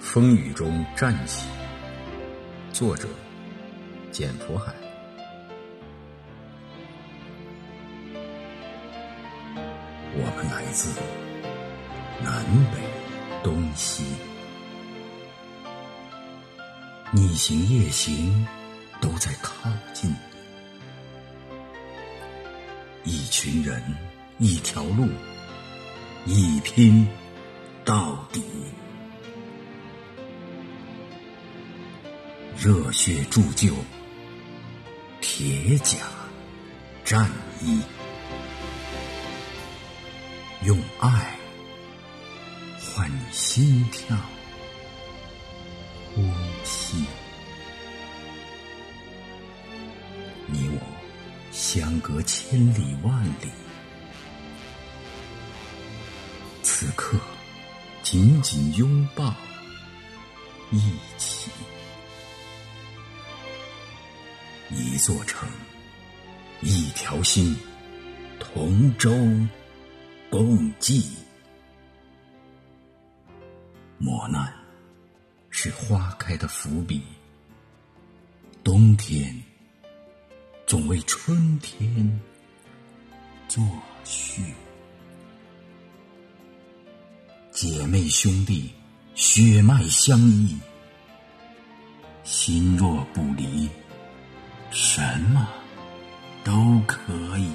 风雨中站起。作者：简福海。我们来自南北东西，逆行夜行都在靠近。一群人，一条路，一拼到底。热血铸就铁甲战衣，用爱换你心跳呼吸。你我相隔千里万里，此刻紧紧拥抱一起。一座城，一条心，同舟共济。磨难是花开的伏笔，冬天总为春天作序。姐妹兄弟，血脉相依，心若不可以。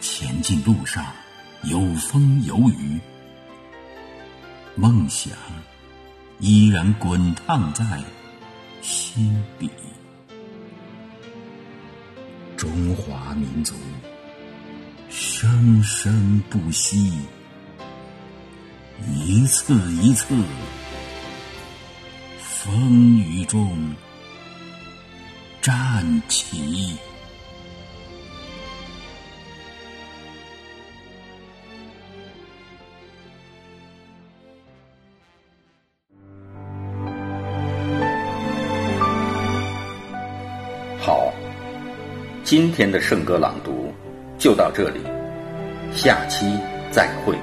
前进路上有风有雨，梦想依然滚烫在心底。中华民族生生不息，一次一次风雨中。站起！好，今天的圣歌朗读就到这里，下期再会。